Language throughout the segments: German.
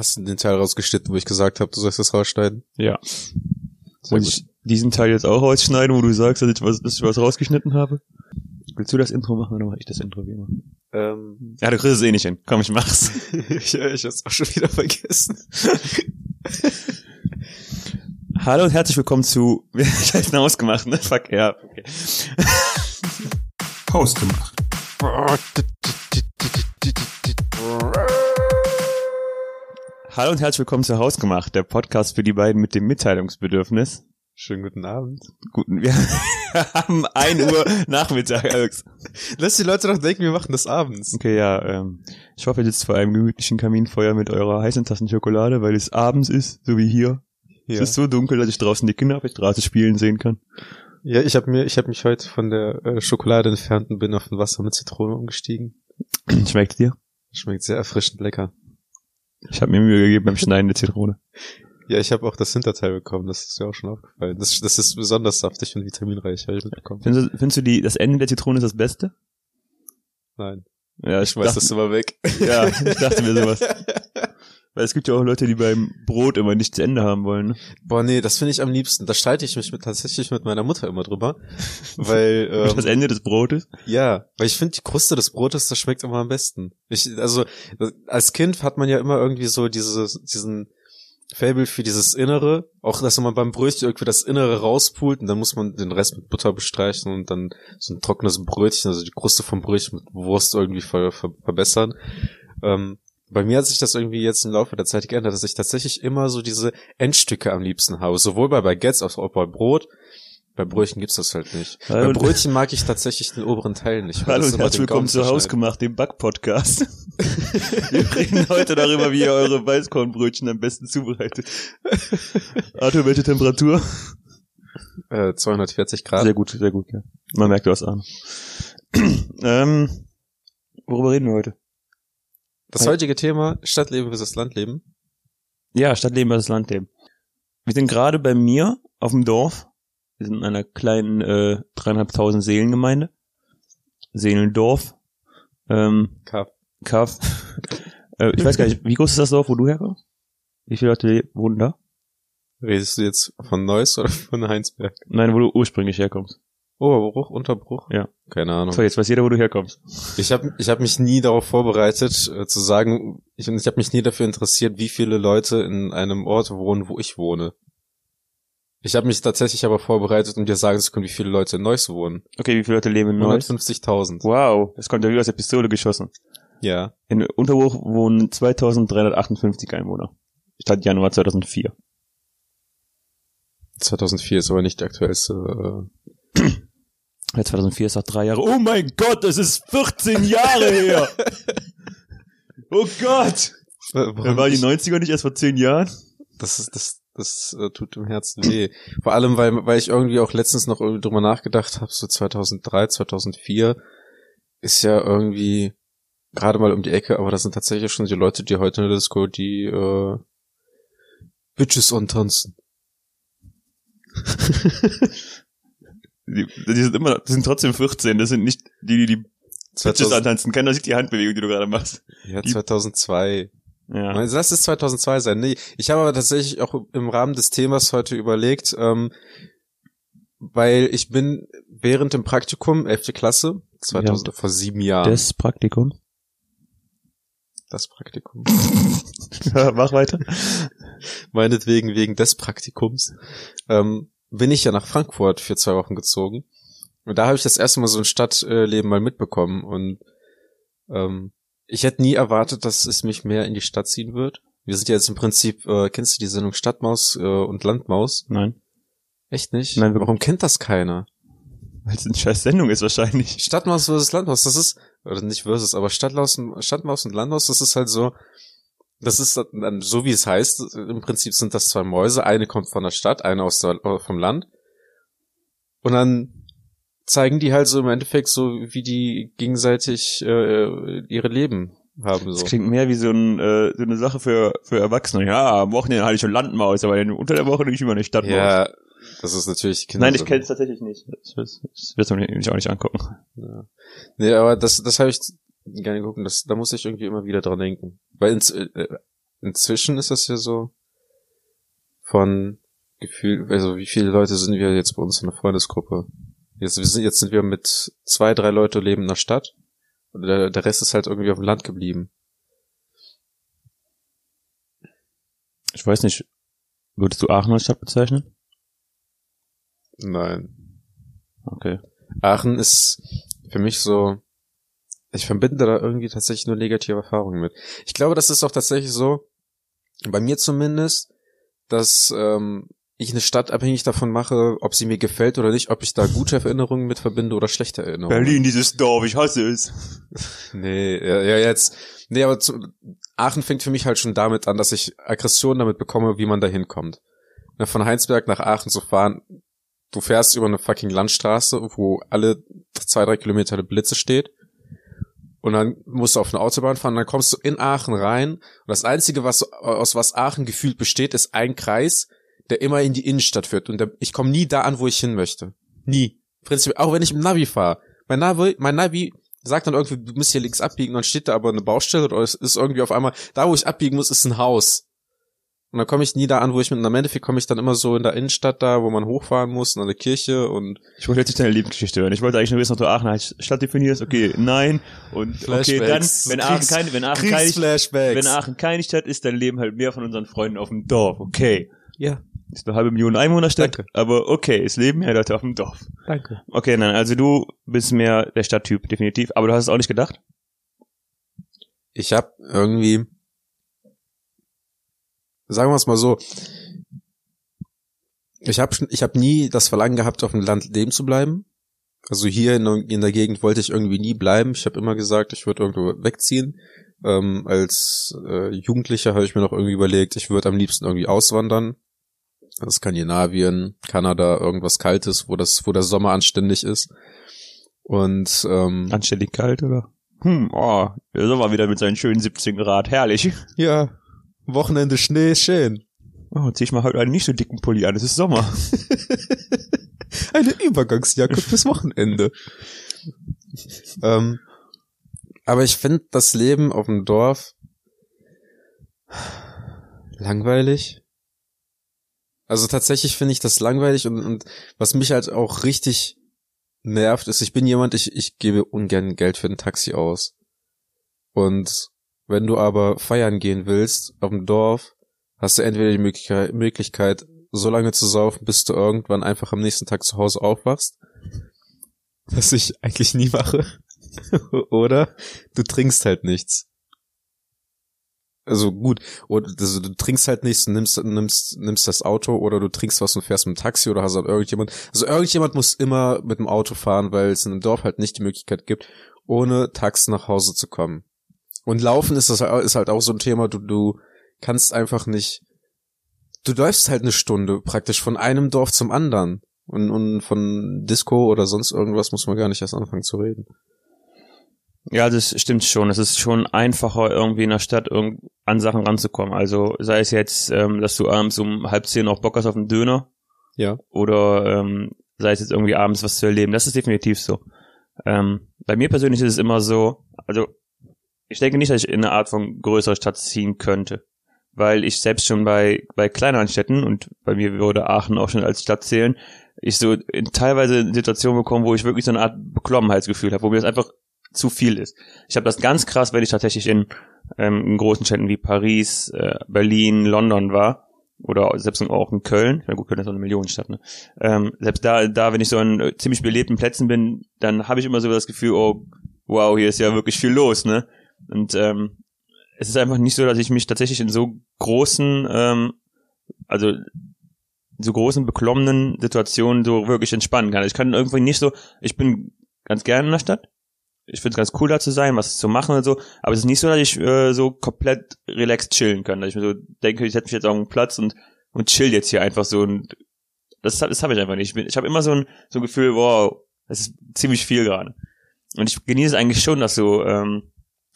Hast du den Teil rausgeschnitten, wo ich gesagt habe, du sollst das rausschneiden? Ja. Sehr Muss gut. ich diesen Teil jetzt auch rausschneiden, wo du sagst, dass ich was, dass ich was rausgeschnitten habe? Willst du das Intro machen oder mache ich das Intro wie immer? Ähm, Ja, du kriegst es eh nicht hin. Komm, ich mach's. ich ich hab's auch schon wieder vergessen. Hallo und herzlich willkommen zu, ich hab's ausgemacht, ne? Fuck, ja, okay. Hausgemacht. Hallo und herzlich willkommen zu Hausgemacht, der Podcast für die beiden mit dem Mitteilungsbedürfnis. Schönen guten Abend. Guten, wir haben 1 Uhr Nachmittag, Alex. Lass die Leute doch denken, wir machen das abends. Okay, ja, ähm, ich hoffe, ihr sitzt vor einem gemütlichen Kaminfeuer mit eurer heißen Tassen Schokolade, weil es abends ist, so wie hier. Ja, Es ist so dunkel, dass ich draußen die Kinder auf der Straße spielen sehen kann. ja ich habe mir, ich habe mich heute von der äh, Schokolade entfernt und bin auf ein Wasser mit Zitrone umgestiegen. Schmeckt dir? Schmeckt sehr erfrischend lecker. Ich habe mir Mühe gegeben beim Schneiden der Zitrone. Ja, ich habe auch das Hinterteil bekommen, das ist mir auch schon aufgefallen. Das, das ist besonders saftig und vitaminreich, habe ich mitbekommen. Findest du, findest du die, das Ende der Zitrone ist das Beste? Nein, Ja, ich schmeiß das immer weg. Ja, ich dachte mir sowas. Weil es gibt ja auch Leute, die beim Brot immer nicht zu Ende haben wollen. Ne? Boah, nee, das finde ich am liebsten. Da streite ich mich mit, tatsächlich mit meiner Mutter immer drüber. Weil, ähm, das Ende des Brotes. Ja, weil ich finde, die Kruste des Brotes, das schmeckt immer am besten. Ich, also, als Kind hat man ja immer irgendwie so diese, diesen Fable für dieses Innere, auch dass man beim Brötchen irgendwie das Innere rauspult und dann muss man den Rest mit Butter bestreichen und dann so ein trockenes Brötchen, also die Kruste vom Brötchen mit Wurst irgendwie ver, ver, verbessern. Ähm, bei mir hat sich das irgendwie jetzt im Laufe der Zeit geändert, dass ich tatsächlich immer so diese Endstücke am liebsten habe. Sowohl bei Baguettes als auch bei Brot. Bei Brötchen gibt's das halt nicht. Hallo. Bei Brötchen mag ich tatsächlich den oberen Teil nicht. Hallo und herzlich willkommen zu zerschneidet. Hausgemacht, dem Back-Podcast. Wir reden heute darüber, wie ihr eure Weißkornbrötchen am besten zubereitet. Arthur, welche Temperatur? Äh, 240 Grad. Sehr gut, sehr gut, ja. Man merkt, du hast Ahnung. ähm, worüber reden wir heute? Das heutige Thema, Stadtleben versus Landleben. Ja, Stadtleben versus Landleben. Wir sind gerade bei mir auf dem Dorf. Wir sind in einer kleinen äh, dreieinhalbtausend Seelengemeinde. Seelendorf. Ähm, Kaff. Kaff. äh, ich weiß gar nicht, wie groß ist das Dorf, wo du herkommst? Wie viele Leute le- wohnen da? Redest du jetzt von Neuss oder von Heinsberg? Nein, wo du ursprünglich herkommst. Oberbruch, Unterbruch? Ja. Keine Ahnung. So, jetzt weiß jeder, wo du herkommst. Ich habe ich hab mich nie darauf vorbereitet, äh, zu sagen, ich, ich habe mich nie dafür interessiert, wie viele Leute in einem Ort wohnen, wo ich wohne. Ich habe mich tatsächlich aber vorbereitet, um dir sagen zu können, wie viele Leute in Neuss wohnen. Okay, wie viele Leute leben in Neuss? 150.000. Wow, das kommt ja wie aus der Pistole geschossen. Ja. In Unterbruch wohnen 2358 Einwohner. Stand Januar 2004. 2004 ist aber nicht der aktuellste. Äh, Ja, 2004 ist auch drei Jahre. Oh mein Gott, das ist 14 Jahre her. Oh Gott. warum War die ich- 90er nicht erst vor 10 Jahren? Das ist, das, das äh, tut im Herzen weh. Vor allem, weil, weil ich irgendwie auch letztens noch irgendwie drüber nachgedacht habe, so 2003, 2004 ist ja irgendwie gerade mal um die Ecke, aber das sind tatsächlich schon die Leute, die heute in der Disco die äh, Bitches antanzen. Die, die sind immer, die sind trotzdem 14. Das sind nicht die, die die Bitches 2000, antanzen. Keiner sieht die Handbewegung, die du gerade machst. ja, die- 2002. Ja. Also Lass es 2002 sein. Nee, ich habe aber tatsächlich auch im Rahmen des Themas heute überlegt, ähm, weil ich bin während dem Praktikum, 11. Klasse, 2000, vor sieben Jahren, Des Praktikum. das Praktikum, Ja, mach weiter. meinetwegen wegen des Praktikums, ähm, bin ich ja nach Frankfurt für zwei Wochen gezogen. Und da habe ich das erste Mal so ein Stadtleben mal mitbekommen und ähm, ich hätte nie erwartet, dass es mich mehr in die Stadt ziehen wird. Wir sind ja jetzt im Prinzip, äh, kennst du die Sendung Stadtmaus äh, und Landmaus? Nein. Echt nicht? Nein. Warum kennt das keiner? Weil es eine scheiß Sendung ist wahrscheinlich. Stadtmaus versus Landmaus, das ist, oder nicht versus, aber Stadtmaus, und- Stadtmaus und Landmaus, das ist halt so, das ist dann, so wie es heißt, im Prinzip sind das zwei Mäuse, eine kommt von der Stadt, eine aus der, äh, vom Land. Und dann zeigen die halt so im Endeffekt so, wie die gegenseitig äh, ihre Leben haben. Das So. klingt mehr wie so, ein, äh, so eine Sache für, für Erwachsene. Ja, am Wochenende hatte ich schon Landmaus, aber unter der Woche nicht immer eine Stadtmaus. Ja, das ist natürlich Kinder. Nein, ich kenne es tatsächlich nicht. Das, das, das wirst du mich auch nicht angucken. Ja. Nee, aber das, das habe ich gerne geguckt das, da muss ich irgendwie immer wieder dran denken. Weil ins, äh, inzwischen ist das ja so von Gefühl, also wie viele Leute sind wir jetzt bei uns in der Freundesgruppe? Jetzt, wir sind, jetzt sind wir mit zwei, drei Leute leben in der Stadt. Und der, der Rest ist halt irgendwie auf dem Land geblieben. Ich weiß nicht, würdest du Aachen als Stadt bezeichnen? Nein. Okay. Aachen ist für mich so, ich verbinde da irgendwie tatsächlich nur negative Erfahrungen mit. Ich glaube, das ist auch tatsächlich so, bei mir zumindest, dass ähm, ich eine Stadt abhängig davon mache, ob sie mir gefällt oder nicht, ob ich da gute Erinnerungen mit verbinde oder schlechte Erinnerungen. Berlin, dieses Dorf, ich hasse es. Nee, ja, ja jetzt. Nee, aber zu, Aachen fängt für mich halt schon damit an, dass ich Aggression damit bekomme, wie man da hinkommt. Ne, Von Heinsberg nach Aachen zu fahren, du fährst über eine fucking Landstraße, wo alle zwei, drei Kilometer eine Blitze steht. Und dann musst du auf eine Autobahn fahren, dann kommst du in Aachen rein. Und das Einzige, was aus was Aachen gefühlt besteht, ist ein Kreis, der immer in die Innenstadt führt. Und der, ich komme nie da an, wo ich hin möchte. Nie. Prinzipiell, auch wenn ich im Navi fahre. Mein Navi, mein Navi sagt dann irgendwie, du musst hier links abbiegen, dann steht da aber eine Baustelle oder es ist irgendwie auf einmal, da wo ich abbiegen muss, ist ein Haus. Und dann komme ich nie da an, wo ich mit, im Endeffekt komme ich dann immer so in der Innenstadt da, wo man hochfahren muss, in eine Kirche und Ich wollte jetzt nicht deine Lebensgeschichte hören. Ich wollte eigentlich nur wissen, ob du Aachen als Stadt definierst. Okay, nein. Und okay, dann, wenn Aachen keine, wenn Aachen keine, wenn Aachen keine Stadt ist, dann leben halt mehr von unseren Freunden auf dem Dorf. Okay. ja, Ist eine halbe Million Einwohnerstadt, Danke. aber okay, es leben mehr Leute auf dem Dorf. danke. Okay, nein, also du bist mehr der Stadttyp, definitiv. Aber du hast es auch nicht gedacht? Ich habe irgendwie, sagen wir es mal so, ich habe ich hab nie das Verlangen gehabt, auf dem Land leben zu bleiben. Also hier in, der- in der Gegend wollte ich irgendwie nie bleiben. Ich habe immer gesagt, ich würde irgendwo wegziehen. Ähm, als äh, Jugendlicher habe ich mir noch irgendwie überlegt, ich würde am liebsten irgendwie auswandern. Also Skandinavien, Kanada, irgendwas Kaltes, wo das, wo der Sommer anständig ist. Und ähm, Anständig kalt, oder? Hm, oh, der Sommer wieder mit seinen schönen 17 Grad, herrlich. ja, Wochenende Schnee, schön. Oh, zieh ich mal heute einen nicht so dicken Pulli an, es ist Sommer. Eine Übergangsjacke fürs Wochenende. ähm, aber ich finde das Leben auf dem Dorf langweilig. Also tatsächlich finde ich das langweilig und, und was mich halt auch richtig nervt, ist, ich bin jemand, ich, ich gebe ungern Geld für ein Taxi aus. Und wenn du aber feiern gehen willst auf dem Dorf, hast du entweder die Möglichkeit, so lange zu saufen, bis du irgendwann einfach am nächsten Tag zu Hause aufwachst. Was ich eigentlich nie mache. Oder du trinkst halt nichts. Also gut, oder also du trinkst halt nichts, und nimmst, nimmst, nimmst das Auto oder du trinkst was und fährst mit dem Taxi oder hast halt irgendjemand. Also irgendjemand muss immer mit dem Auto fahren, weil es in einem Dorf halt nicht die Möglichkeit gibt, ohne Taxi nach Hause zu kommen. Und Laufen ist das ist halt auch so ein Thema, du, du kannst einfach nicht, du läufst halt eine Stunde praktisch von einem Dorf zum anderen. Und, und von Disco oder sonst irgendwas muss man gar nicht erst anfangen zu reden. Ja, das stimmt schon. Es ist schon einfacher, irgendwie in der Stadt irgend an Sachen ranzukommen. Also sei es jetzt, ähm, dass du abends um halb zehn noch Bock hast auf einen Döner Ja. oder ähm, sei es jetzt irgendwie abends was zu erleben. Das ist definitiv so. Ähm, bei mir persönlich ist es immer so, also ich denke nicht, dass ich in eine Art von größerer Stadt ziehen könnte. Weil ich selbst schon bei, bei kleineren Städten, und bei mir würde Aachen auch schon als Stadt zählen, ich so in teilweise Situationen bekomme, wo ich wirklich so eine Art Beklommenheitsgefühl habe, wo mir das einfach zu viel ist. Ich habe das ganz krass, wenn ich tatsächlich in, ähm, in großen Städten wie Paris, äh, Berlin, London war oder selbst auch in Köln. Ja gut, Köln ist so eine Millionenstadt. Ne? Ähm, selbst da, da, wenn ich so an äh, ziemlich belebten Plätzen bin, dann habe ich immer so das Gefühl, oh wow, hier ist ja wirklich viel los, ne? Und ähm, es ist einfach nicht so, dass ich mich tatsächlich in so großen, ähm, also so großen beklommenen Situationen so wirklich entspannen kann. Ich kann irgendwie nicht so, ich bin ganz gerne in der Stadt. Ich finde es ganz cool da zu sein, was zu machen und so. Aber es ist nicht so, dass ich äh, so komplett relaxed chillen kann. Dass ich mir so denke, ich setze mich jetzt auf einen Platz und, und chill jetzt hier einfach so. Und das, das habe ich einfach nicht. Ich, bin- ich habe immer so ein, so ein Gefühl, wow, das ist ziemlich viel gerade. Und ich genieße es eigentlich schon, dass so, ähm,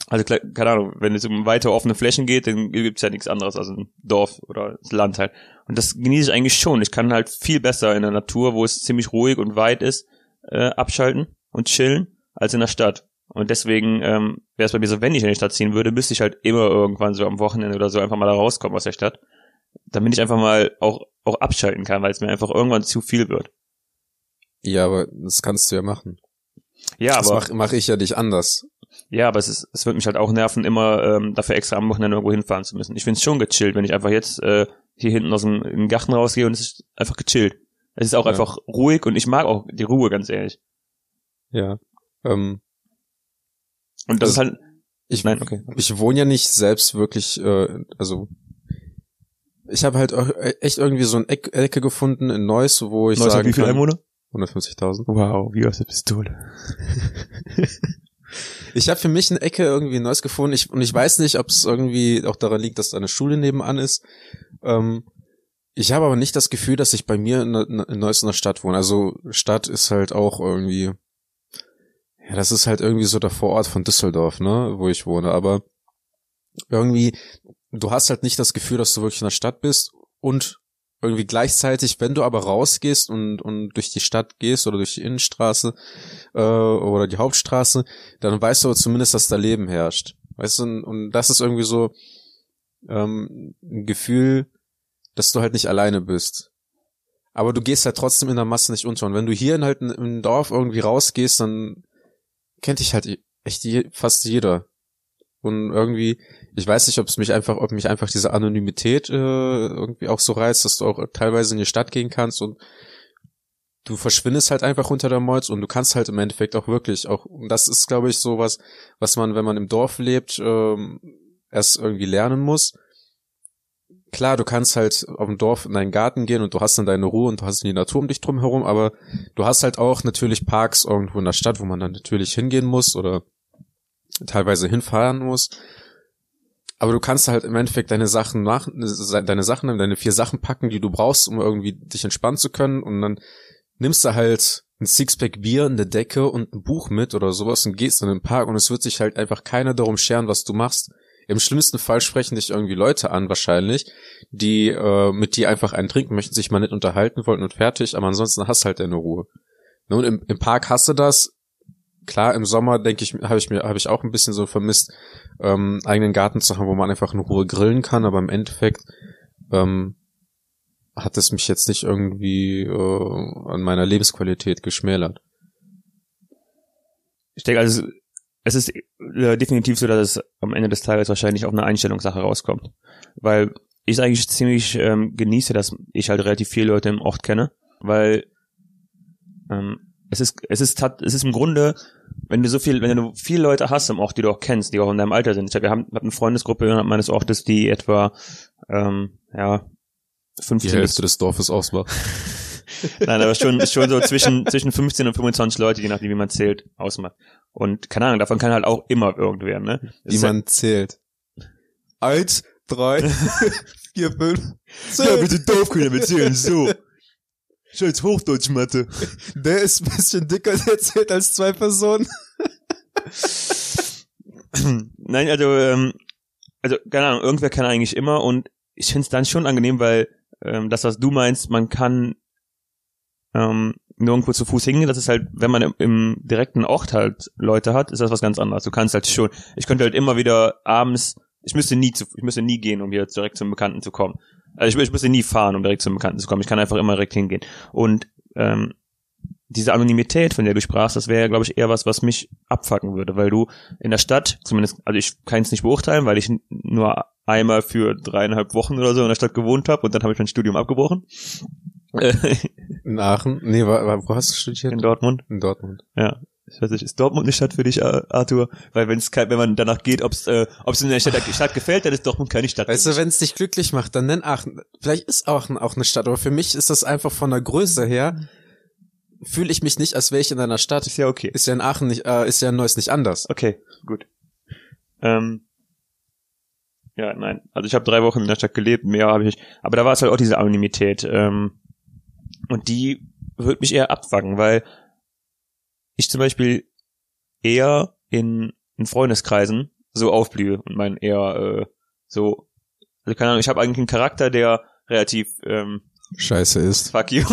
also keine Ahnung, wenn es um weiter offene Flächen geht, dann gibt's ja nichts anderes als ein Dorf oder das Land halt. Und das genieße ich eigentlich schon. Ich kann halt viel besser in der Natur, wo es ziemlich ruhig und weit ist, äh, abschalten und chillen, als in der Stadt. Und deswegen ähm, wäre es bei mir so, wenn ich in die Stadt ziehen würde, müsste ich halt immer irgendwann so am Wochenende oder so einfach mal da rauskommen aus der Stadt. Damit ich einfach mal auch, auch abschalten kann, weil es mir einfach irgendwann zu viel wird. Ja, aber das kannst du ja machen. Ja, Das aber, mache mach ich ja nicht anders. Ja, aber es ist, es wird mich halt auch nerven, immer ähm, dafür extra am Wochenende irgendwo hinfahren zu müssen. Ich find's schon gechillt, wenn ich einfach jetzt äh, hier hinten aus dem in den Garten rausgehe und es ist einfach gechillt. Es ist auch Ja. einfach ruhig und ich mag auch die Ruhe, ganz ehrlich. Ja. Ähm, Und das Also- ist halt, ich, nein, okay. ich wohne ja nicht selbst wirklich, äh, also ich habe halt auch echt irgendwie so eine Eck, Ecke gefunden in Neuss, wo ich Neues hat sagen wie viel kann, Einwohner? 150.000. Wow, wie aus der Pistole. Ich habe für mich eine Ecke irgendwie in Neuss gefunden ich, und ich weiß nicht, ob es irgendwie auch daran liegt, dass da eine Schule nebenan ist. Ähm, ich habe aber nicht das Gefühl, dass ich bei mir in, in Neuss in der Stadt wohne. Also Stadt ist halt auch irgendwie, ja, das ist halt irgendwie so der Vorort von Düsseldorf, ne, wo ich wohne. Aber irgendwie, du hast halt nicht das Gefühl, dass du wirklich in der Stadt bist und irgendwie gleichzeitig, wenn du aber rausgehst und, und durch die Stadt gehst oder durch die Innenstraße äh, oder die Hauptstraße, dann weißt du aber zumindest, dass da Leben herrscht. Weißt du, und, und das ist irgendwie so ähm, ein Gefühl, dass du halt nicht alleine bist. Aber du gehst halt trotzdem in der Masse nicht unter. Und wenn du hier in halt im Dorf irgendwie rausgehst, dann kennt dich halt echt je, fast jeder. Und irgendwie, ich weiß nicht, ob es mich einfach, ob mich einfach diese Anonymität äh, irgendwie auch so reizt, dass du auch teilweise in die Stadt gehen kannst und du verschwindest halt einfach unter der Molz und du kannst halt im Endeffekt auch wirklich auch, und das ist, glaube ich, so was, was man, wenn man im Dorf lebt, ähm, erst irgendwie lernen muss. Klar, du kannst halt auf dem Dorf in deinen Garten gehen und du hast dann deine Ruhe und du hast die Natur um dich drum herum, aber du hast halt auch natürlich Parks irgendwo in der Stadt, wo man dann natürlich hingehen muss oder teilweise hinfahren muss. Aber du kannst halt im Endeffekt deine Sachen nach, deine Sachen, deine vier Sachen packen, die du brauchst, um irgendwie dich entspannen zu können. Und dann nimmst du halt ein Sixpack Bier, eine Decke und ein Buch mit oder sowas und gehst in den Park und es wird sich halt einfach keiner darum scheren, was du machst. Im schlimmsten Fall sprechen dich irgendwie Leute an, wahrscheinlich, die äh, mit dir einfach einen trinken möchten, sich mal nicht unterhalten wollten und fertig, aber ansonsten hast halt deine Ruhe. Nun, im, im Park hast du das. Klar, im Sommer denke ich, habe ich mir, habe ich auch ein bisschen so vermisst, ähm, eigenen Garten zu haben, wo man einfach in Ruhe grillen kann, aber im Endeffekt ähm, hat es mich jetzt nicht irgendwie äh, an meiner Lebensqualität geschmälert. Ich denke, also es ist äh, definitiv so, dass es am Ende des Tages wahrscheinlich auf eine Einstellungssache rauskommt. Weil ich eigentlich ziemlich ähm, genieße, dass ich halt relativ viele Leute im Ort kenne, weil ähm, es ist, es ist, es ist im Grunde, wenn du so viel, wenn du viele Leute hast im Ort, die du auch kennst, die auch in deinem Alter sind. Ich hab, wir haben, wir hatten eine Freundesgruppe innerhalb meines Ortes, die etwa, ähm, ja, Die 15 bis Hälfte des Dorfes ausmacht. Nein, aber schon, schon so zwischen, zwischen 15 und 25 Leute, je nachdem, wie man zählt, ausmacht. Und keine Ahnung, davon kann halt auch immer irgendwer, ne? Wie ja- man zählt. Eins, drei, vier, fünf, Ja, zehn. bitte Dorfkinder mitzählen, so. Scheiß Hochdeutschmatte. Der ist ein bisschen dicker der zählt als zwei Personen. Nein, also, ähm, also, keine Ahnung, irgendwer kann eigentlich immer und ich find's dann schon angenehm, weil ähm, das, was du meinst, man kann ähm, nirgendwo zu Fuß hingehen, das ist halt, wenn man im, im direkten Ort halt Leute hat, ist das was ganz anderes. Du kannst halt schon, ich könnte halt immer wieder abends, ich müsste nie zu, ich müsste nie gehen, um hier direkt zum Bekannten zu kommen. Also ich, ich müsste nie fahren, um direkt zum Bekannten zu kommen. Ich kann einfach immer direkt hingehen. Und ähm, diese Anonymität, von der du sprachst, das wäre ja, glaube ich, eher was, was mich abfacken würde, weil du in der Stadt, zumindest, also ich kann es nicht beurteilen, weil ich nur einmal für dreieinhalb Wochen oder so in der Stadt gewohnt habe und dann habe ich mein Studium abgebrochen. In Aachen? Nee, wo hast du studiert? in Dortmund. In Dortmund. Ja. Ich weiß nicht, ist Dortmund eine Stadt für dich, Arthur? Weil wenn es wenn man danach geht, ob es äh, ob's in der Stadt, Stadt gefällt, dann ist Dortmund keine Stadt. Weißt du, wenn es dich glücklich macht, dann nenn Aachen. Vielleicht ist Aachen auch eine Stadt, aber für mich ist das einfach von der Größe her, fühle ich mich nicht, als wäre ich in einer Stadt. ist ja okay. Ist ja in Aachen nicht, äh, ist ja in Neuss nicht anders. Okay, gut. Ähm, ja, nein. Also ich habe drei Wochen in der Stadt gelebt, mehr habe ich nicht. Aber da war es halt auch diese Anonymität. Ähm, und die wird mich eher abwacken, weil ich zum Beispiel eher in, in Freundeskreisen so aufblühe und mein eher äh, so, also keine Ahnung, ich habe eigentlich einen Charakter, der relativ ähm, Scheiße ist. Fuck you.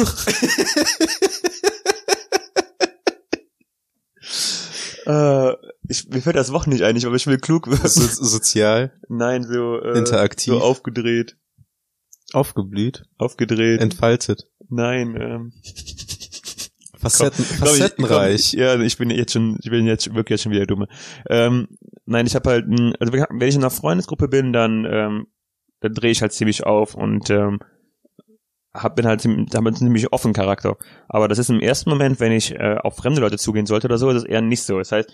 äh, Ich, mir fällt das Wort nicht ein, aber ich will klug wirken. So, sozial, Nein, so, äh, interaktiv, so aufgedreht. aufgeblüht, Aufgedreht. entfaltet, Nein, ähm. Facetten, Komm, ich- facettenreich. komm, Ja, ich bin jetzt schon, ich bin jetzt wirklich jetzt schon wieder dumme. Ähm, nein, ich habe halt, ein, also wenn ich in einer Freundesgruppe bin, dann, ähm, dann drehe ich halt ziemlich auf und ähm, hab, bin halt hab einen ziemlich offen Charakter. Aber das ist im ersten Moment, wenn ich äh, auf fremde Leute zugehen sollte oder so, ist es eher nicht so. Das heißt,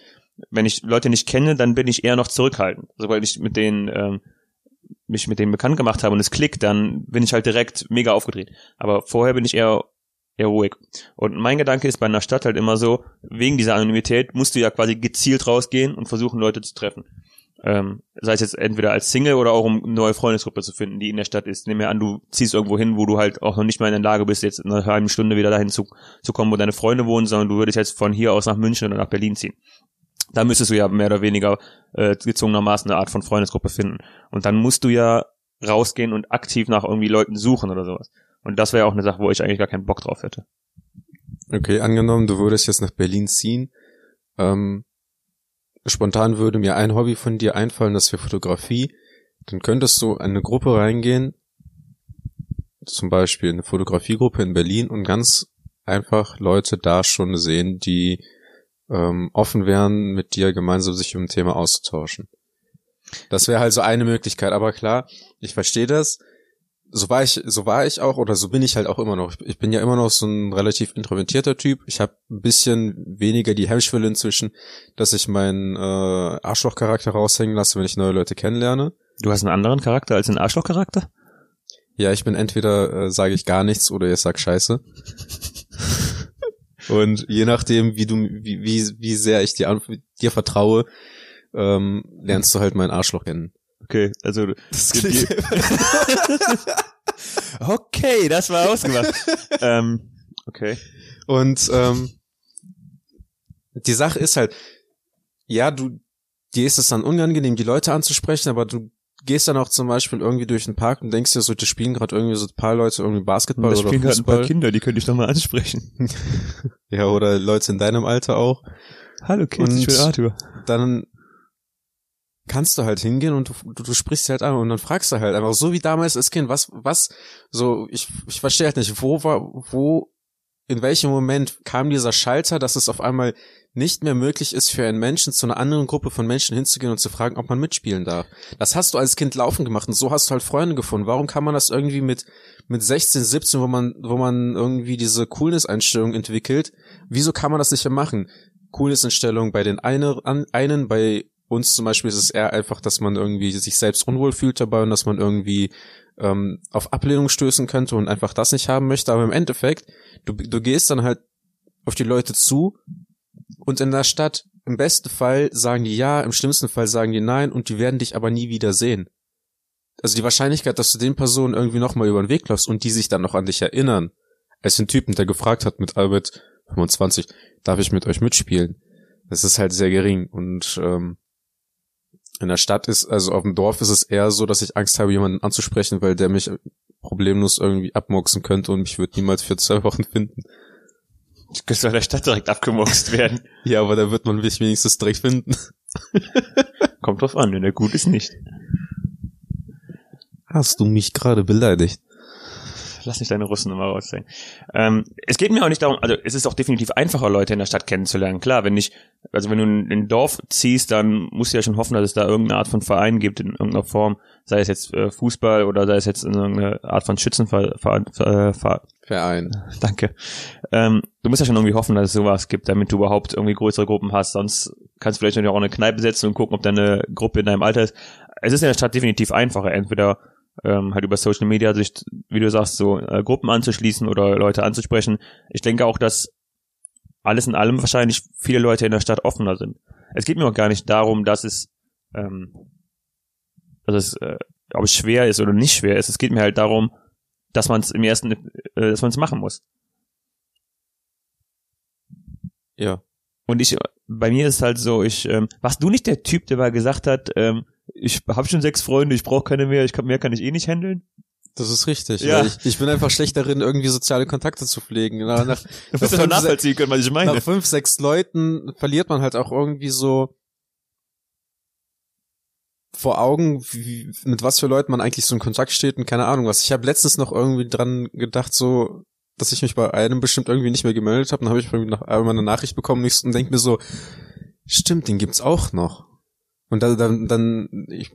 wenn ich Leute nicht kenne, dann bin ich eher noch zurückhaltend. Also weil ich mit denen ähm, mich mit denen bekannt gemacht habe und es klickt, dann bin ich halt direkt mega aufgedreht. Aber vorher bin ich eher eher. Und mein Gedanke ist bei einer Stadt halt immer so, wegen dieser Anonymität musst du ja quasi gezielt rausgehen und versuchen, Leute zu treffen. Ähm, sei es jetzt entweder als Single oder auch um eine neue Freundesgruppe zu finden, die in der Stadt ist. Nehmen wir an, du ziehst irgendwo hin, wo du halt auch noch nicht mal in der Lage bist, jetzt in einer halben Stunde wieder dahin zu, zu kommen, wo deine Freunde wohnen, sondern du würdest jetzt von hier aus nach München oder nach Berlin ziehen. Da müsstest du ja mehr oder weniger äh, gezwungenermaßen eine Art von Freundesgruppe finden. Und dann musst du ja rausgehen und aktiv nach irgendwie Leuten suchen oder sowas. Und das wäre auch eine Sache, wo ich eigentlich gar keinen Bock drauf hätte. Okay, angenommen, du würdest jetzt nach Berlin ziehen. Ähm, spontan würde mir ein Hobby von dir einfallen, das wäre Fotografie. Dann könntest du in eine Gruppe reingehen, zum Beispiel eine Fotografiegruppe in Berlin und ganz einfach Leute da schon sehen, die ähm, offen wären, mit dir gemeinsam sich um ein Thema auszutauschen. Das wäre halt so eine Möglichkeit, aber klar, ich verstehe das. So war ich, so war ich auch oder so bin ich halt auch immer noch. Ich- bin ja immer noch so ein relativ introvertierter Typ. Ich habe ein bisschen weniger die Hemmschwelle inzwischen, dass ich meinen äh, Arschlochcharakter raushängen lasse, wenn ich neue Leute kennenlerne. Du hast einen anderen Charakter als einen Arschlochcharakter? Ja, ich bin entweder äh, sage ich gar nichts oder ich sag Scheiße. Und je nachdem, wie du, wie, wie, wie sehr ich dir, dir vertraue, ähm, lernst du halt mein Arschloch kennen. Okay, also Das klingt- okay, das war ausgemacht. ähm, okay. Und ähm, die Sache ist halt, ja, du, dir ist es dann unangenehm, die Leute anzusprechen, aber du gehst dann auch zum Beispiel irgendwie durch den Park und denkst dir so, die spielen gerade irgendwie so ein paar Leute irgendwie Basketball Da oder spielen gerade ein paar Fußball. Kinder, die könnte ich doch mal ansprechen. Ja, oder Leute in deinem Alter auch. Hallo Kids, ich Und- bin Arthur. Dann kannst du halt hingehen und du, du, sprichst halt an und dann fragst du halt einfach so wie damals als Kind, was, was, so, ich, ich verstehe halt nicht, wo war, wo, in welchem Moment kam dieser Schalter, dass es auf einmal nicht mehr möglich ist, für einen Menschen zu einer anderen Gruppe von Menschen hinzugehen und zu fragen, ob man mitspielen darf. Das hast du als Kind laufen gemacht und so hast du halt Freunde gefunden. Warum kann man das irgendwie mit, mit 16, 17, wo man, wo man irgendwie diese Coolness-Einstellung entwickelt, wieso kann man das nicht mehr machen? Coolness-Einstellung bei den eine, an, einen, bei uns zum Beispiel ist es eher einfach, dass man irgendwie sich selbst unwohl fühlt dabei und dass man irgendwie ähm, auf Ablehnung stößen könnte und einfach das nicht haben möchte. Aber im Endeffekt, du, du gehst dann halt auf die Leute zu und in der Stadt, im besten Fall sagen die ja, im schlimmsten Fall sagen die nein und die werden dich aber nie wieder sehen. Also die Wahrscheinlichkeit, dass du den Personen irgendwie nochmal über den Weg läufst und die sich dann noch an dich erinnern, als den Typen, der gefragt hat mit Albert 25, darf ich mit euch mitspielen? Das ist halt sehr gering und ähm, in der Stadt ist, also auf dem Dorf ist es eher so, dass ich Angst habe, jemanden anzusprechen, weil der mich problemlos irgendwie abmurksen könnte und mich wird niemals für zwei Wochen finden. Ich könnte in der Stadt direkt abgemurkst werden. Ja, aber da wird man mich wenigstens direkt finden. Kommt drauf an, wenn er gut ist, nicht. Hast du mich gerade beleidigt? Lass nicht deine Russen immer raushängen. Ähm, es geht mir auch nicht darum, also es ist auch definitiv einfacher, Leute in der Stadt kennenzulernen. Klar, wenn ich, also wenn du in ein Dorf ziehst, dann musst du ja schon hoffen, dass es da irgendeine Art von Verein gibt in irgendeiner Form, sei es jetzt äh, Fußball oder sei es jetzt irgendeine Art von Schützenverein. Ver, ver, Verein. danke. Ähm, du musst ja schon irgendwie hoffen, dass es sowas gibt, damit du überhaupt irgendwie größere Gruppen hast. Sonst kannst du vielleicht auch eine Kneipe setzen und gucken, ob deine Gruppe in deinem Alter ist. Es ist in der Stadt definitiv einfacher, entweder ähm, halt über Social Media sich, wie du sagst, so äh, Gruppen anzuschließen oder Leute anzusprechen. Ich denke auch, dass alles in allem wahrscheinlich viele Leute in der Stadt offener sind. Es geht mir auch gar nicht darum, dass es, ähm, dass es, äh, ob es schwer ist oder nicht schwer ist. Es geht mir halt darum, dass man es im ersten, äh, dass man es machen muss. Ja. Und ich, bei mir ist es halt so, ich, ähm, warst du nicht der Typ, der mal gesagt hat, ähm, ich habe schon sechs Freunde, ich brauche keine mehr, ich kann, mehr kann ich eh nicht handeln? Das ist richtig. Ja. weil Ich, ich bin einfach schlecht darin, irgendwie soziale Kontakte zu pflegen. Nach, nach, Du musst fünf, nachvollziehen können, was ich meine. nach fünf, sechs Leuten verliert man halt auch irgendwie so vor Augen, wie, mit was für Leuten man eigentlich so in Kontakt steht und keine Ahnung was. Ich habe letztens noch irgendwie dran gedacht, so, dass ich mich bei einem bestimmt irgendwie nicht mehr gemeldet habe. Dann habe ich irgendwie nach einmal eine Nachricht bekommen und denke mir so, stimmt, den gibt's auch noch. Und dann, dann, dann ich,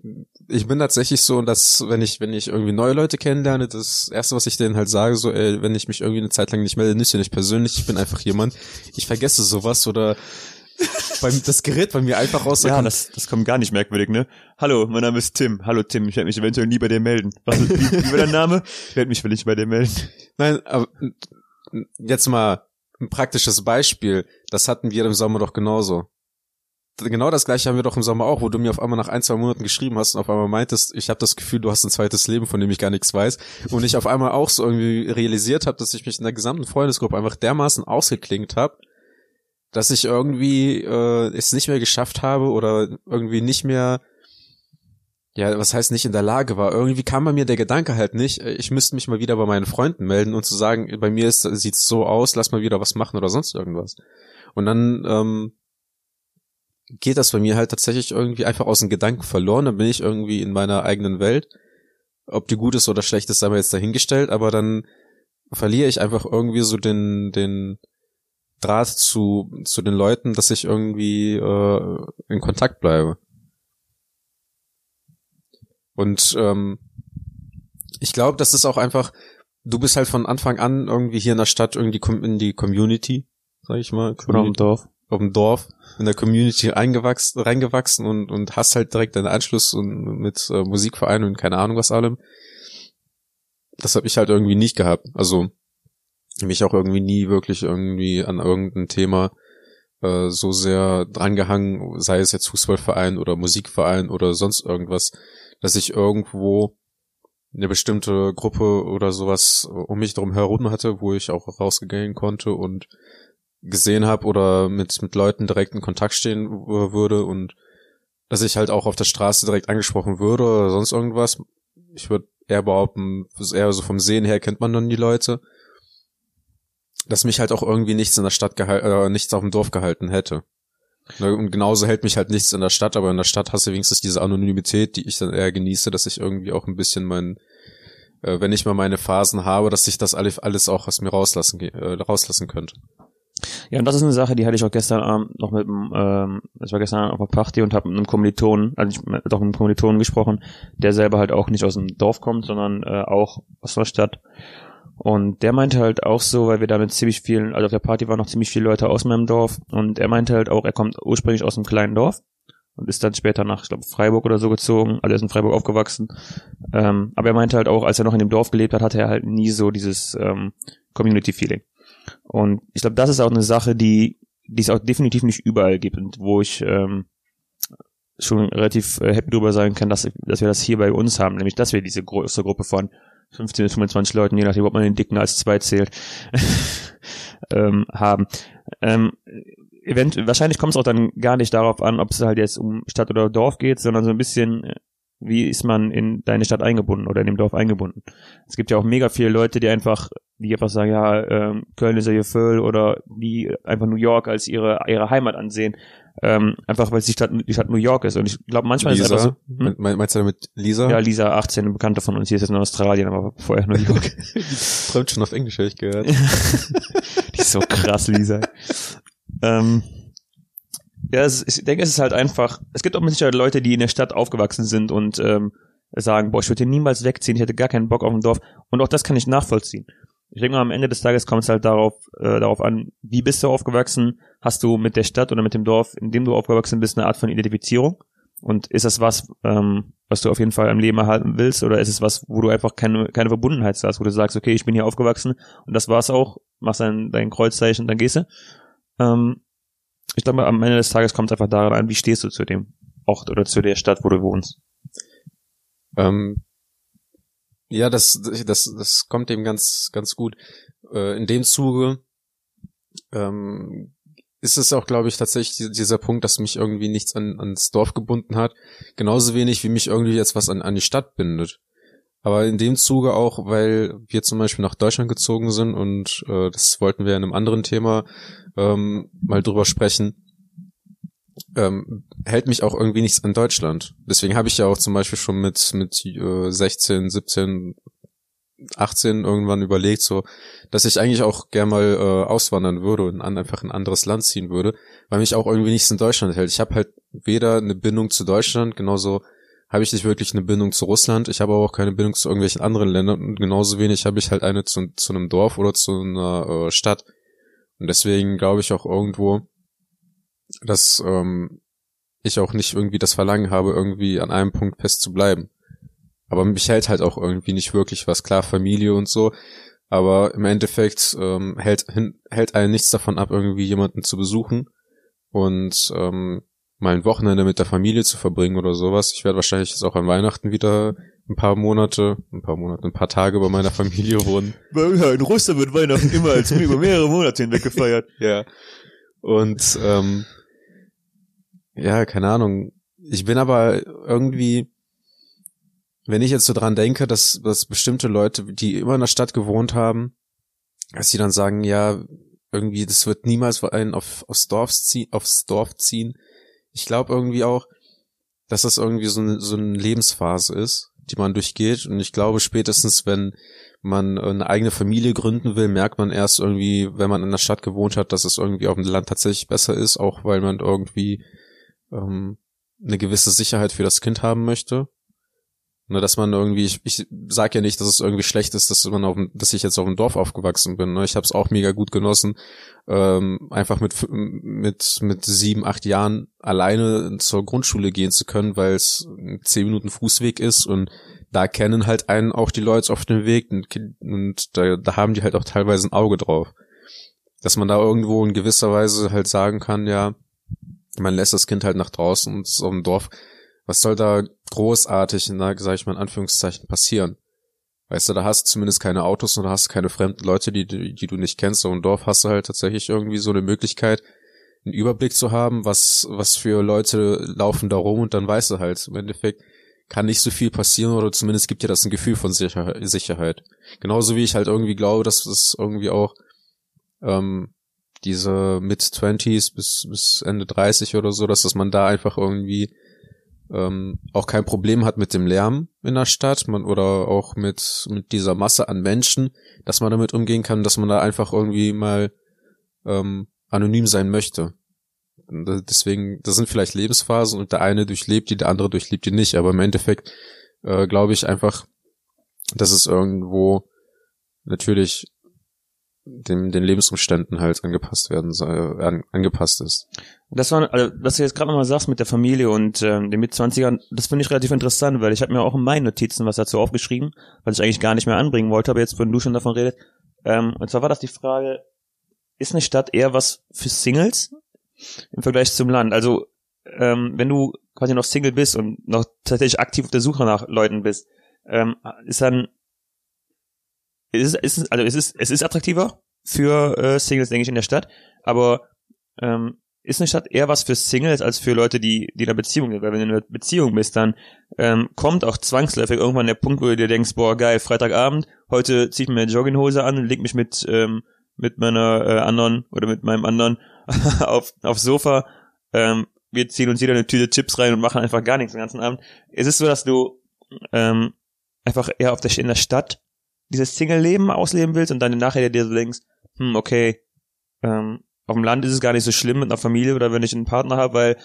ich bin tatsächlich so, dass wenn ich, wenn ich irgendwie neue Leute kennenlerne, das erste, was ich denen halt sage, so, ey, wenn ich mich irgendwie eine Zeit lang nicht melde, nicht, nicht persönlich, ich bin einfach jemand, ich vergesse sowas oder beim, das Gerät bei mir einfach raus. Ja, das, das kommt gar nicht merkwürdig, ne? Hallo, mein Name ist Tim. Hallo Tim, ich werde mich eventuell nie bei dir melden. Was ist, wie, wie dein Name? Ich werde mich nicht bei dir melden. Nein, aber jetzt mal ein praktisches Beispiel. Das hatten wir im Sommer doch genauso genau das gleiche haben wir doch im Sommer auch, wo du mir auf einmal nach ein, zwei Monaten geschrieben hast und auf einmal meintest, ich habe das Gefühl, du hast ein zweites Leben, von dem ich gar nichts weiß. Und ich auf einmal auch so irgendwie realisiert habe, dass ich mich in der gesamten Freundesgruppe einfach dermaßen ausgeklingt habe, dass ich irgendwie äh, es nicht mehr geschafft habe oder irgendwie nicht mehr ja, was heißt nicht in der Lage war. Irgendwie kam bei mir der Gedanke halt nicht, ich müsste mich mal wieder bei meinen Freunden melden und zu sagen, bei mir ist, sieht's so aus, lass mal wieder was machen oder sonst irgendwas. Und dann ähm, geht das bei mir halt tatsächlich irgendwie einfach aus dem Gedanken verloren. Dann bin ich irgendwie in meiner eigenen Welt. Ob die gut ist oder schlecht ist, sei mir jetzt dahingestellt, aber dann verliere ich einfach irgendwie so den, den Draht zu, zu den Leuten, dass ich irgendwie äh, in Kontakt bleibe. Und ähm, ich glaube, das ist auch einfach, du bist halt von Anfang an irgendwie hier in der Stadt irgendwie in die Community, sag ich mal. Community. Oder im Dorf. Auf dem Dorf in der Community reingewachsen, reingewachsen und, und hast halt direkt deinen Anschluss und mit äh, Musikvereinen und keine Ahnung was allem. Das habe ich halt irgendwie nicht gehabt. Also mich auch irgendwie nie wirklich irgendwie an irgendein Thema äh, so sehr drangehangen, sei es jetzt Fußballverein oder Musikverein oder sonst irgendwas, dass ich irgendwo eine bestimmte Gruppe oder sowas um mich drum herum hatte, wo ich auch rausgehen konnte und gesehen habe oder mit, mit Leuten direkt in Kontakt stehen würde und dass ich halt auch auf der Straße direkt angesprochen würde oder sonst irgendwas. Ich würde eher behaupten, eher so vom Sehen her kennt man dann die Leute. Dass mich halt auch irgendwie nichts in der Stadt gehalten, äh, nichts auf dem Dorf gehalten hätte. Ne, und genauso hält mich halt nichts in der Stadt, aber in der Stadt hast du wenigstens diese Anonymität, die ich dann eher genieße, dass ich irgendwie auch ein bisschen mein, äh, wenn ich mal meine Phasen habe, dass ich das alles auch aus mir rauslassen, äh, rauslassen könnte. Ja, und das ist eine Sache, die hatte ich auch gestern Abend noch mit einem, ähm, ich war gestern auf einer Party und habe mit einem Kommilitonen, also ich doch mit einem Kommilitonen gesprochen, der selber halt auch nicht aus dem Dorf kommt, sondern äh, auch aus der Stadt. Und der meinte halt auch so, weil wir da mit ziemlich vielen, also auf der Party waren noch ziemlich viele Leute aus meinem Dorf und er meinte halt auch, er kommt ursprünglich aus einem kleinen Dorf und ist dann später nach, ich glaube, Freiburg oder so gezogen, also er ist in Freiburg aufgewachsen. Ähm, aber er meinte halt auch, als er noch in dem Dorf gelebt hat, hatte er halt nie so dieses ähm, Community-Feeling. Und ich glaube, das ist auch eine Sache, die, die es auch definitiv nicht überall gibt und wo ich ähm, schon relativ äh, happy drüber sein kann, dass, dass wir das hier bei uns haben, nämlich dass wir diese große Gruppe von 15 bis 25 Leuten, je nachdem, ob man den Dicken als zwei zählt, ähm, haben. Ähm, event wahrscheinlich kommt es auch dann gar nicht darauf an, ob es halt jetzt um Stadt oder Dorf geht, sondern so ein bisschen äh, wie ist man in deine Stadt eingebunden oder in dem Dorf eingebunden? Es gibt ja auch mega viele Leute, die einfach, die einfach sagen, ja, ähm, Köln ist ja ihr Föhl oder die einfach New York als ihre ihre Heimat ansehen, ähm, einfach weil es die Stadt, die Stadt New York ist. Und ich glaube, manchmal Lisa? ist es einfach so. Hm? Meinst du damit Lisa? Ja, Lisa 18, eine Bekannte von uns, die ist jetzt in Australien, aber vorher New York. die träumt schon auf Englisch, habe ich gehört. die ist so krass, Lisa. ähm, ja, ist, ich denke, es ist halt einfach, es gibt auch mit Sicherheit Leute, die in der Stadt aufgewachsen sind und ähm, sagen, boah, ich würde hier niemals wegziehen, ich hätte gar keinen Bock auf ein Dorf. Und auch das kann ich nachvollziehen. Ich denke mal, am Ende des Tages kommt es halt darauf, äh, darauf an, wie bist du aufgewachsen? Hast du mit der Stadt oder mit dem Dorf, in dem du aufgewachsen bist, eine Art von Identifizierung? Und ist das was, ähm, was du auf jeden Fall im Leben erhalten willst? Oder ist es was, wo du einfach keine, keine Verbundenheit hast, wo du sagst, okay, ich bin hier aufgewachsen und das war's auch, machst dein, dein Kreuzzeichen und dann gehst du? Ähm, ich glaube, am Ende des Tages kommt es einfach daran an, wie stehst du zu dem Ort oder zu der Stadt, wo du wohnst. Ähm, ja, das, das, das kommt dem ganz, ganz gut. Äh, in dem Zuge ähm, ist es auch, glaube ich, tatsächlich dieser Punkt, dass mich irgendwie nichts an, ans Dorf gebunden hat. Genauso wenig, wie mich irgendwie jetzt was an, an die Stadt bindet. Aber in dem Zuge auch, weil wir zum Beispiel nach Deutschland gezogen sind und äh, das wollten wir in einem anderen Thema ähm, mal drüber sprechen, ähm, hält mich auch irgendwie nichts an Deutschland. Deswegen habe ich ja auch zum Beispiel schon mit mit äh, 16, 17, 18 irgendwann überlegt, so, dass ich eigentlich auch gern mal äh, auswandern würde und an, einfach ein anderes Land ziehen würde, weil mich auch irgendwie nichts in Deutschland hält. Ich habe halt weder eine Bindung zu Deutschland, genauso habe ich nicht wirklich eine Bindung zu Russland. Ich habe aber auch keine Bindung zu irgendwelchen anderen Ländern und genauso wenig habe ich halt eine zu, zu einem Dorf oder zu einer äh, Stadt. Und deswegen glaube ich auch irgendwo, dass ähm, ich auch nicht irgendwie das Verlangen habe, irgendwie an einem Punkt fest zu bleiben. Aber mich hält halt auch irgendwie nicht wirklich was. Klar, Familie und so. Aber im Endeffekt ähm, hält, hin, hält einen nichts davon ab, irgendwie jemanden zu besuchen. Und ähm, mal ein Wochenende mit der Familie zu verbringen oder sowas. Ich werde wahrscheinlich jetzt auch an Weihnachten wieder ein paar Monate, ein paar Monate, ein paar Tage bei meiner Familie wohnen. Ja, in Russland wird Weihnachten immer als über mehrere Monate hinweg gefeiert. ja. Und ähm, ja, keine Ahnung. Ich bin aber irgendwie, wenn ich jetzt so dran denke, dass, dass bestimmte Leute, die immer in der Stadt gewohnt haben, dass sie dann sagen, ja, irgendwie, das wird niemals einen auf, aufs, Dorf ziehen, aufs Dorf ziehen, ich glaube irgendwie auch, dass das irgendwie so eine, so eine Lebensphase ist, die man durchgeht. Und ich glaube spätestens, wenn man eine eigene Familie gründen will, merkt man erst irgendwie, wenn man in der Stadt gewohnt hat, dass es irgendwie auf dem Land tatsächlich besser ist, auch weil man irgendwie ähm, eine gewisse Sicherheit für das Kind haben möchte. Ne, dass man irgendwie, ich, ich sage ja nicht, dass es irgendwie schlecht ist, dass man auf, dass ich jetzt auf dem Dorf aufgewachsen bin. Ne? Ich habe es auch mega gut genossen, ähm, einfach mit mit mit sieben, acht Jahren alleine zur Grundschule gehen zu können, weil es zehn Minuten Fußweg ist und da kennen halt einen auch die Leute auf dem Weg und, und da, da haben die halt auch teilweise ein Auge drauf, dass man da irgendwo in gewisser Weise halt sagen kann, ja, man lässt das Kind halt nach draußen und auf dem Dorf was soll da großartig, na, sag ich mal in Anführungszeichen, passieren? Weißt du, da hast du zumindest keine Autos und da hast du keine fremden Leute, die, die, die du nicht kennst. So im Dorf hast du halt tatsächlich irgendwie so eine Möglichkeit, einen Überblick zu haben, was, was für Leute laufen da rum und dann weißt du halt, im Endeffekt kann nicht so viel passieren oder zumindest gibt dir das ein Gefühl von Sicherheit. Genauso wie ich halt irgendwie glaube, dass das irgendwie auch ähm, diese Mid-20s bis, bis Ende 30 oder so, dass, dass man da einfach irgendwie ähm, auch kein Problem hat mit dem Lärm in der Stadt man, oder auch mit, mit dieser Masse an Menschen, dass man damit umgehen kann, dass man da einfach irgendwie mal ähm, anonym sein möchte. Deswegen, das sind vielleicht Lebensphasen und der eine durchlebt die, der andere durchlebt die nicht, aber im Endeffekt äh, glaube ich einfach, dass es irgendwo natürlich dem, den Lebensumständen halt angepasst werden soll, an, angepasst ist. Das war, also, was du jetzt gerade nochmal sagst mit der Familie und ähm, den Mitzwanzigern, das finde ich relativ interessant, weil ich habe mir auch in meinen Notizen was dazu aufgeschrieben, was ich eigentlich gar nicht mehr anbringen wollte, aber jetzt, wenn du schon davon redest, ähm, und zwar war das die Frage, ist eine Stadt eher was für Singles im Vergleich zum Land? Also, ähm, wenn du quasi noch Single bist und noch tatsächlich aktiv auf der Suche nach Leuten bist, ähm, ist dann es ist, es ist, also es ist, es ist attraktiver für äh, Singles, denke ich, in der Stadt, aber ähm, ist eine Stadt eher was für Singles als für Leute, die, die in einer Beziehung sind. Weil wenn du in einer Beziehung bist, dann ähm, kommt auch zwangsläufig irgendwann der Punkt, wo du dir denkst, boah, geil, Freitagabend, heute zieh ich mir eine Jogginghose an und leg mich mit, ähm, mit meiner äh, anderen oder mit meinem anderen auf, aufs Sofa. Ähm, wir ziehen uns jeder eine Tüte Chips rein und machen einfach gar nichts den ganzen Abend. Es ist so, dass du ähm, einfach eher auf der, in der Stadt dieses Single-Leben ausleben willst und dann nachher dir so denkst, hm, okay, ähm, auf dem Land ist es gar nicht so schlimm mit einer Familie oder wenn ich einen Partner habe, weil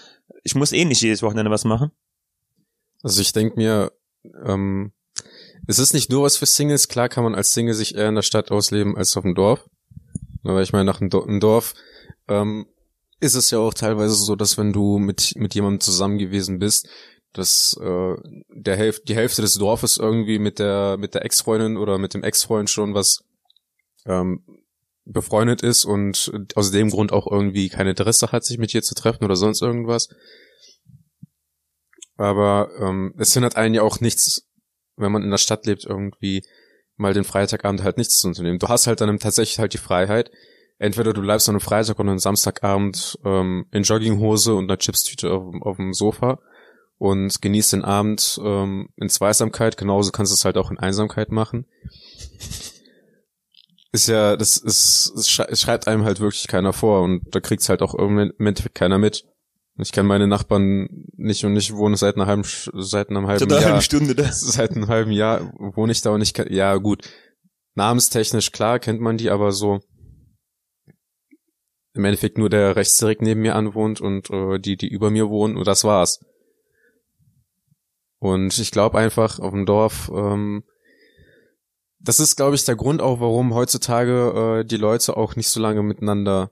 ich muss eh nicht jedes Wochenende was machen. Also ich denke mir, ähm, es ist nicht nur was für Singles. Klar kann man als Single sich eher in der Stadt ausleben als auf dem Dorf. Aber ich meine, nach einem Dorf ähm, ist es ja auch teilweise so, dass wenn du mit, mit jemandem zusammen gewesen bist, dass äh, der Hälfte, die Hälfte des Dorfes irgendwie mit der mit der Ex-Freundin oder mit dem Ex-Freund schon was ähm, befreundet ist und aus dem Grund auch irgendwie kein Interesse hat, sich mit ihr zu treffen oder sonst irgendwas. Aber ähm, es hindert einen ja auch nichts, wenn man in der Stadt lebt, irgendwie mal den Freitagabend halt nichts zu unternehmen. Du hast halt dann tatsächlich halt die Freiheit. Entweder du bleibst an einem Freitag oder einem Samstagabend ähm, in Jogginghose und einer Chipstüte auf, auf dem Sofa und genießt den Abend ähm, in Zweisamkeit. Genauso kannst du es halt auch in Einsamkeit machen. Ist ja, das ist, es schreibt einem halt wirklich keiner vor und da kriegt's halt auch im Endeffekt keiner mit. Ich kenne meine Nachbarn nicht und ich wohne seit einer halben, seit einem halben Jahr. halben Stunde da. Seit einem halben Jahr wohne ich da und ich kenn, ja gut, namenstechnisch klar kennt man die, aber so im Endeffekt nur der rechts direkt neben mir anwohnt und äh, die, die über mir wohnen und das war's. Und ich glaube einfach auf dem Dorf, ähm, das ist, glaube ich, der Grund auch, warum heutzutage äh, die Leute auch nicht so lange miteinander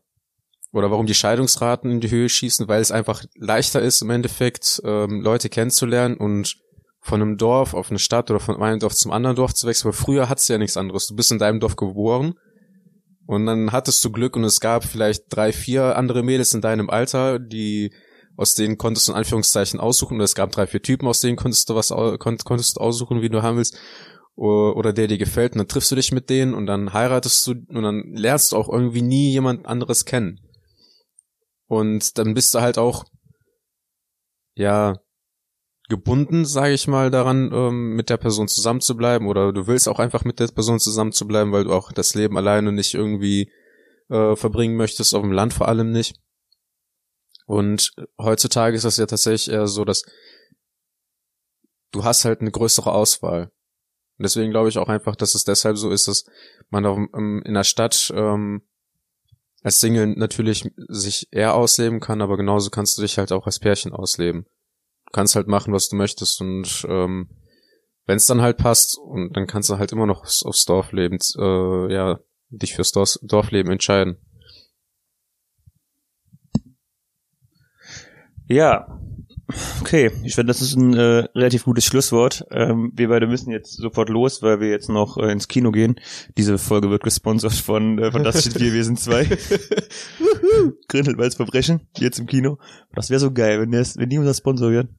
oder warum die Scheidungsraten in die Höhe schießen, weil es einfach leichter ist, im Endeffekt ähm, Leute kennenzulernen und von einem Dorf auf eine Stadt oder von einem Dorf zum anderen Dorf zu wechseln. Weil früher du ja nichts anderes. Du bist in deinem Dorf geboren und dann hattest du Glück und es gab vielleicht drei, vier andere Mädels in deinem Alter, die aus denen konntest du in Anführungszeichen aussuchen. Oder es gab drei, vier Typen, aus denen konntest du was konntest du aussuchen, wie du haben willst. Oder der dir gefällt und dann triffst du dich mit denen und dann heiratest du und dann lernst du auch irgendwie nie jemand anderes kennen. Und dann bist du halt auch, ja, gebunden, sage ich mal, daran, ähm, mit der Person zusammenzubleiben. Oder du willst auch einfach mit der Person zusammenzubleiben, weil du auch das Leben alleine nicht irgendwie äh, verbringen möchtest, auf dem Land vor allem nicht. Und heutzutage ist das ja tatsächlich eher so, dass du hast halt eine größere Auswahl. Und deswegen glaube ich auch einfach, dass es deshalb so ist, dass man auch ähm, in der Stadt ähm, als Single natürlich sich eher ausleben kann, aber genauso kannst du dich halt auch als Pärchen ausleben. Kannst halt machen, was du möchtest und ähm, wenn es dann halt passt und dann kannst du halt immer noch aufs, Dorfleben, äh, ja, dich fürs Dorf, Dorfleben entscheiden. Ja. Okay, ich finde, das ist ein äh, relativ gutes Schlusswort. Ähm, wir beide müssen jetzt sofort los, weil wir jetzt noch äh, ins Kino gehen. Diese Folge wird gesponsert von äh, Fantastischen Tierwesen 2. Grindelwalds Verbrechen, jetzt im Kino. Das wäre so geil, wenn, das, wenn die unser Sponsor wären.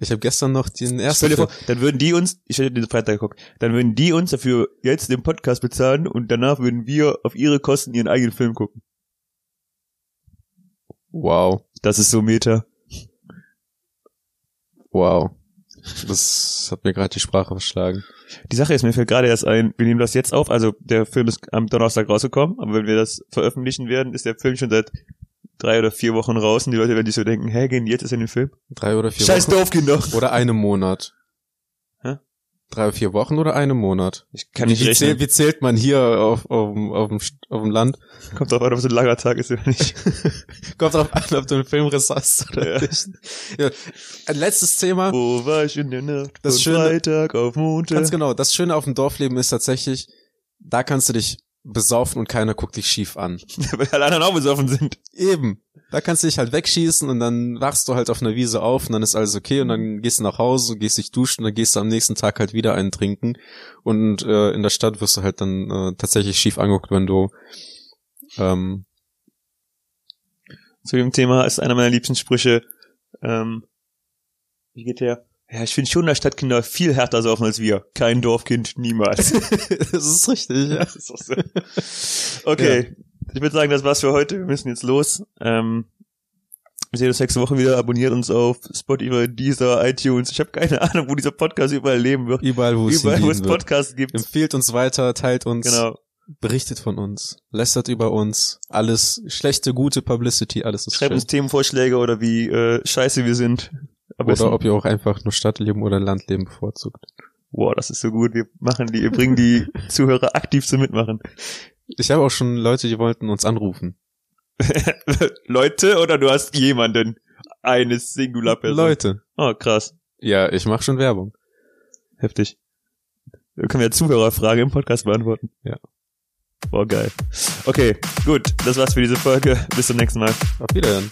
Ich habe gestern noch den ersten Stell dir vor, dann würden die uns, ich hätte den Freitag geguckt, dann würden die uns dafür jetzt den Podcast bezahlen und danach würden wir auf ihre Kosten ihren eigenen Film gucken. Wow, Das ist so Meta. Wow. Das hat mir gerade die Sprache verschlagen. Die Sache ist, mir fällt gerade erst ein, wir nehmen das jetzt auf, also der Film ist am Donnerstag rausgekommen, aber wenn wir das veröffentlichen werden, ist der Film schon seit drei oder vier Wochen raus und die Leute werden sich so denken, hä, gehen jetzt ist in den Film? Drei oder vier Scheiß Wochen? Dorfkinder! Oder einem Monat. Drei oder vier Wochen oder einem Monat? Ich kann nicht wie, rechnen. zählt, wie zählt man hier auf, auf, dem- auf, dem, auf dem Land? Kommt drauf an, ob es ein langer Tag ist oder nicht. Kommt drauf an, ob du einen Filmriss hast oder Ja. nicht. Ja. Ein letztes Thema. Wo war ich in der Nacht Das Schöne- Freitag auf Montag? Ganz genau. Das Schöne auf dem Dorfleben ist tatsächlich, da kannst du dich besaufen und keiner guckt dich schief an. Weil alle anderen auch besoffen sind. Eben. Da kannst du dich halt wegschießen und dann wachst du halt auf einer Wiese auf und dann ist alles okay und dann gehst du nach Hause, gehst dich duschen und dann gehst du am nächsten Tag halt wieder einen trinken und äh, in der Stadt wirst du halt dann äh, tatsächlich schief angeguckt, wenn du ähm, Zu dem Thema ist einer meiner liebsten Sprüche, ähm, wie geht der? Ja, ich finde schon, dass Stadtkinder viel härter saufen als wir. Kein Dorfkind, niemals. das ist richtig, ja. Das ist auch so. Okay, ich würde sagen, das war's für heute. Wir müssen jetzt los. Ähm, wir sehen uns nächste Woche wieder. Abonniert uns auf Spotify, Deezer, iTunes. Ich habe keine Ahnung, wo dieser Podcast überall leben wird. Überall, wo es Überall, wo es. Podcasts gibt. Empfehlt uns weiter, teilt uns, Genau. berichtet von uns, lästert über uns, alles schlechte, gute Publicity, alles ist Schreibt schön. uns Themenvorschläge oder wie äh, scheiße wir sind. Besten- Oder ob ihr auch einfach nur Stadtleben oder Landleben bevorzugt. Wow, das ist so gut. Wir machen die, wir bringen die Zuhörer aktiv zum Mitmachen. Ich habe auch schon Leute, die wollten uns anrufen. Leute oder du hast jemanden? Eine Singular-Person. Leute. Oh, krass. Ja, ich mache schon Werbung. Heftig. Da können wir Zuhörerfrage im Podcast beantworten. Ja. Boah, geil. Okay, gut. Das war's für diese Folge. Bis zum nächsten Mal. Auf Wiedersehen.